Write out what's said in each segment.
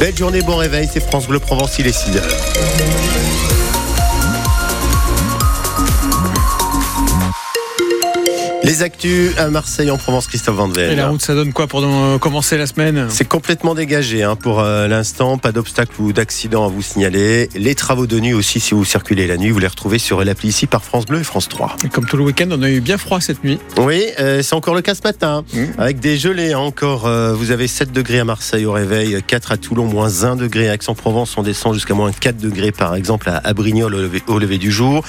Belle journée, bon réveil, c'est France Bleu Provence, il est 6 Les actus à Marseille en Provence, Christophe Vandel. Et la route, ça donne quoi pour euh, commencer la semaine C'est complètement dégagé hein, pour euh, l'instant. Pas d'obstacle ou d'accident à vous signaler. Les travaux de nuit aussi, si vous circulez la nuit, vous les retrouvez sur l'appli ici par France Bleu et France 3. Et comme tout le week-end, on a eu bien froid cette nuit. Oui, euh, c'est encore le cas ce matin. Mmh. Avec des gelées hein, encore. vous avez 7 degrés à Marseille au réveil, 4 à Toulon, moins 1 degré à Aix-en-Provence. On descend jusqu'à moins 4 degrés par exemple à Brignoles au lever du jour.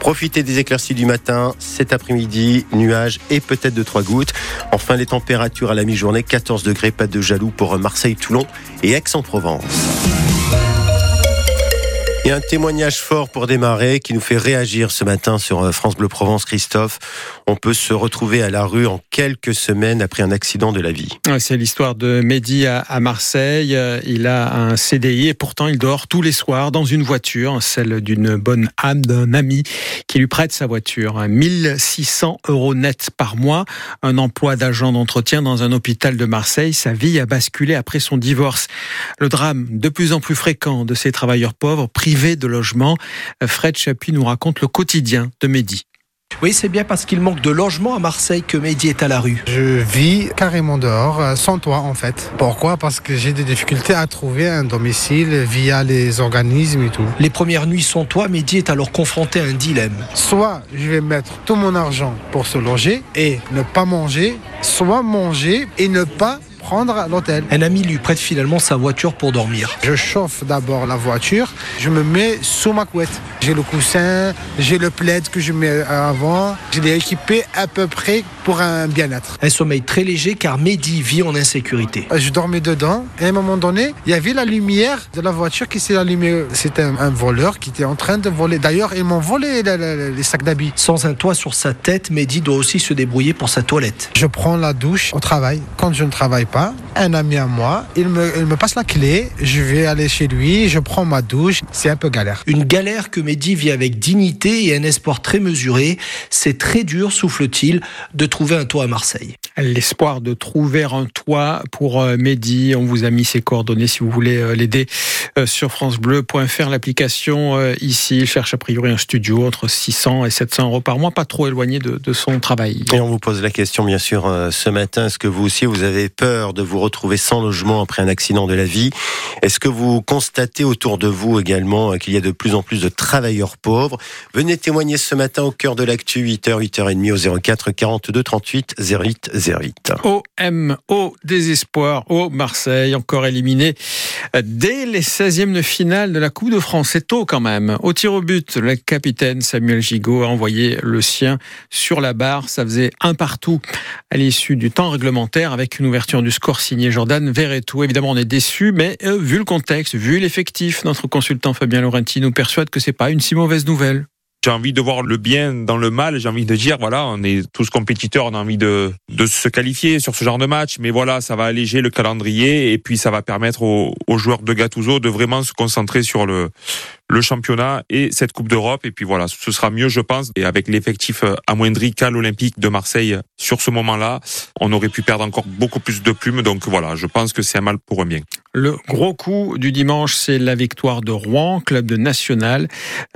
Profitez des éclaircies du matin, cet après-midi, nuages et peut-être de trois gouttes. Enfin, les températures à la mi-journée, 14 degrés, pas de jaloux pour Marseille, Toulon et Aix-en-Provence. Et un témoignage fort pour démarrer qui nous fait réagir ce matin sur euh, France Bleu Provence, Christophe. On peut se retrouver à la rue en quelques semaines après un accident de la vie. C'est l'histoire de Mehdi à Marseille. Euh, il a un CDI et pourtant il dort tous les soirs dans une voiture, celle d'une bonne âme d'un ami qui lui prête sa voiture. 1600 euros net par mois, un emploi d'agent d'entretien dans un hôpital de Marseille. Sa vie a basculé après son divorce. Le drame de plus en plus fréquent de ces travailleurs pauvres privés de logement. Fred Chapuis nous raconte le quotidien de Mehdi. Oui, c'est bien parce qu'il manque de logement à Marseille que Mehdi est à la rue. Je vis carrément dehors, euh, sans toit en fait. Pourquoi? Parce que j'ai des difficultés à trouver un domicile via les organismes et tout. Les premières nuits sans toit, Mehdi est alors confronté à un dilemme. Soit je vais mettre tout mon argent pour se loger et ne pas manger, soit manger et ne pas prendre l'hôtel. Un ami lui prête finalement sa voiture pour dormir. Je chauffe d'abord la voiture, je me mets sous ma couette. J'ai le coussin, j'ai le plaid que je mets avant. Je l'ai équipé à peu près pour un bien-être. Un sommeil très léger car Mehdi vit en insécurité. Je dormais dedans et à un moment donné, il y avait la lumière de la voiture qui s'est allumée. C'était un, voleur qui était en train de voler. D'ailleurs, ils m'ont volé les sacs d'habits. Sans un toit sur sa tête, Mehdi doit aussi se débrouiller pour sa toilette. Je prends la douche au travail. Quand je ne travaille pas, un ami à moi, il me, passe la clé, je vais aller chez lui, je prends ma douche, c'est un peu galère. Une galère que Mehdi vit avec dignité et un espoir très mesuré. C'est très dur, souffle-t-il, de trouver un toit à Marseille. L'espoir de trouver un toit pour euh, Mehdi, on vous a mis ses coordonnées si vous voulez euh, l'aider euh, sur francebleu.fr, l'application ici. Il cherche a priori un studio entre 600 et 700 euros par mois, pas trop éloigné de, de son travail. Et on vous pose la question bien sûr ce matin, est-ce que vous aussi vous avez peur de vous retrouver sans logement après un accident de la vie. Est-ce que vous constatez autour de vous également qu'il y a de plus en plus de travailleurs pauvres? Venez témoigner ce matin au cœur de l'actu, 8h, 8h30 au 04 42 38 08 08. OM, au désespoir, au Marseille, encore éliminé dès les 16e de finale de la Coupe de France. C'est tôt quand même. Au tir au but, le capitaine Samuel Gigot a envoyé le sien sur la barre. Ça faisait un partout à l'issue du temps réglementaire avec une ouverture du score signé Jordan Verretou. Évidemment, on est déçu, mais euh, vu le contexte, vu l'effectif, notre consultant Fabien Laurenti nous persuade que c'est pas une si mauvaise nouvelle. J'ai envie de voir le bien dans le mal. J'ai envie de dire, voilà, on est tous compétiteurs, on a envie de, de se qualifier sur ce genre de match. Mais voilà, ça va alléger le calendrier et puis ça va permettre aux, aux joueurs de Gattuso de vraiment se concentrer sur le, le championnat et cette Coupe d'Europe. Et puis voilà, ce sera mieux, je pense. Et avec l'effectif amoindri qu'à l'Olympique de Marseille sur ce moment-là, on aurait pu perdre encore beaucoup plus de plumes. Donc voilà, je pense que c'est un mal pour un bien. Le gros coup du dimanche, c'est la victoire de Rouen, club de national,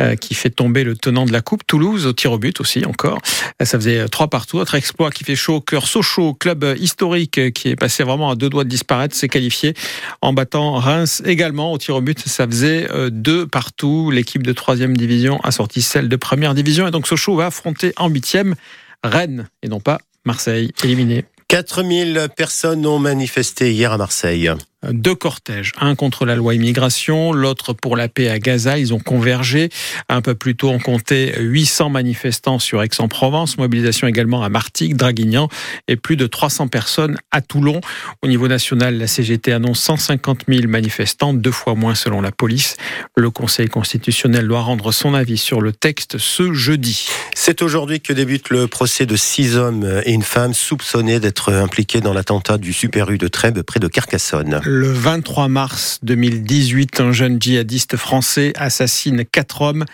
euh, qui fait tomber le tenant de la Coupe. Toulouse au tir au but aussi, encore. Euh, ça faisait trois partout. Autre exploit qui fait chaud au cœur. Sochaux, club historique qui est passé vraiment à deux doigts de disparaître, s'est qualifié en battant Reims également au tir au but. Ça faisait deux partout L'équipe de troisième division a sorti celle de première division. Et donc Sochaux va affronter en huitième Rennes et non pas Marseille, éliminé. 4000 personnes ont manifesté hier à Marseille deux cortèges, un contre la loi immigration, l'autre pour la paix à Gaza. Ils ont convergé. Un peu plus tôt, on comptait 800 manifestants sur Aix-en-Provence, mobilisation également à Martigues, Draguignan et plus de 300 personnes à Toulon. Au niveau national, la CGT annonce 150 000 manifestants, deux fois moins selon la police. Le Conseil constitutionnel doit rendre son avis sur le texte ce jeudi. C'est aujourd'hui que débute le procès de six hommes et une femme soupçonnés d'être impliqués dans l'attentat du Super U de Trèbes près de Carcassonne. Le 23 mars 2018, un jeune djihadiste français assassine quatre hommes,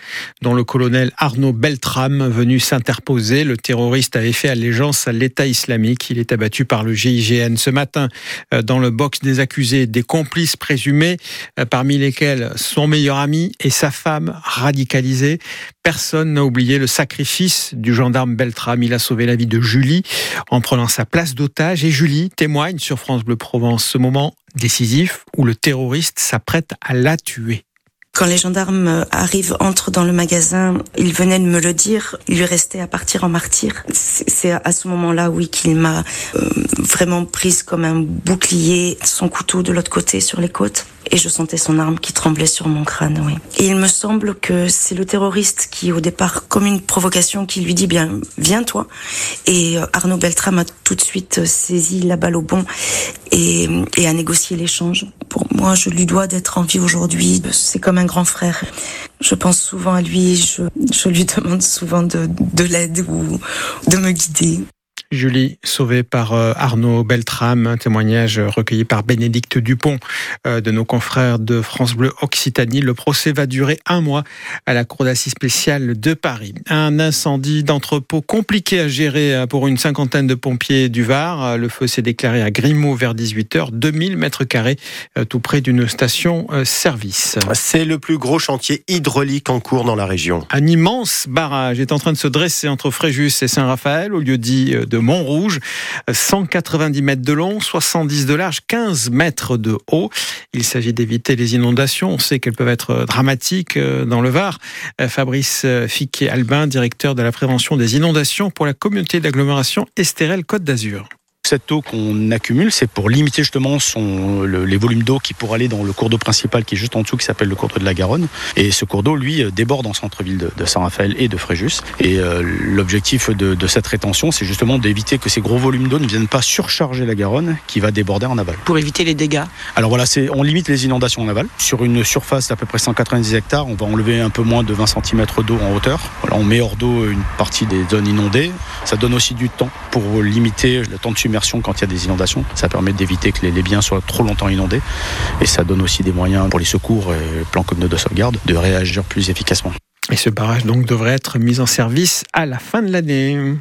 dont le colonel Arnaud Beltrame, venu s'interposer. Le terroriste avait fait allégeance à l'État islamique. Il est abattu par le GIGN ce matin euh, dans le box des accusés, des complices présumés, euh, parmi lesquels son meilleur ami et sa femme radicalisée. Personne n'a oublié le sacrifice du gendarme Beltrame. Il a sauvé la vie de Julie en prenant sa place d'otage et Julie témoigne sur France Bleu Provence ce moment décisif où le terroriste s'apprête à la tuer. Quand les gendarmes arrivent, entrent dans le magasin, il venait de me le dire, il lui restait à partir en martyr. C'est à ce moment-là, oui, qu'il m'a euh, vraiment prise comme un bouclier, son couteau de l'autre côté sur les côtes et je sentais son arme qui tremblait sur mon crâne, oui. Et il me semble que c'est le terroriste qui, au départ, comme une provocation, qui lui dit bien, viens toi. Et euh, Arnaud Beltrame a tout de suite saisi la balle au bon et, et a négocié l'échange. Pour moi, je lui dois d'être en vie aujourd'hui. C'est comme un grand frère. Je pense souvent à lui, je, je lui demande souvent de, de l'aide ou de me guider. Julie, sauvée par euh, Arnaud Beltrame, un témoignage recueilli par Bénédicte Dupont euh, de nos confrères de France Bleu Occitanie. Le procès va durer un mois à la Cour d'assises spéciale de Paris. Un incendie d'entrepôt compliqué à gérer euh, pour une cinquantaine de pompiers du Var. Le feu s'est déclaré à Grimaud vers 18h, 2000 mètres carrés, tout près d'une station-service. C'est le plus gros chantier hydraulique en cours dans la région. Un immense barrage est en train de se dresser entre Fréjus et Saint-Raphaël, au lieu dit de Montrouge. 190 mètres de long, 70 de large, 15 mètres de haut. Il s'agit d'éviter les inondations. On sait qu'elles peuvent être dramatiques euh, dans le Var. Euh, Fabrice Fiquet-Albin, directeur de la prévention des inondations pour la communauté d'agglomération Estérel-Côte d'Azur. Cette eau qu'on accumule, c'est pour limiter justement son, les volumes d'eau qui pourraient aller dans le cours d'eau principal qui est juste en dessous, qui s'appelle le cours d'eau de la Garonne. Et ce cours d'eau, lui, euh, déborde en centre-ville de, Saint-Raphaël et de Fréjus. Et euh, l'objectif de, de, cette rétention, c'est justement d'éviter que ces gros volumes d'eau ne viennent pas surcharger la Garonne qui va déborder en aval. Pour éviter les dégâts Alors voilà, on limite les inondations en aval. Sur une surface d'à peu près 190 hectares, on va enlever un peu moins de 20 cm d'eau en hauteur. Voilà, on met hors d'eau une partie des zones inondées. Ça donne aussi du temps pour limiter le temps de submersion quand il y a des inondations. Ça permet d'éviter que les, biens soient trop longtemps inondés et ça donne aussi des moyens pour les secours et plans communaux de sauvegarde de réagir plus efficacement. Et ce barrage donc devrait être mis en service à la fin de l'année.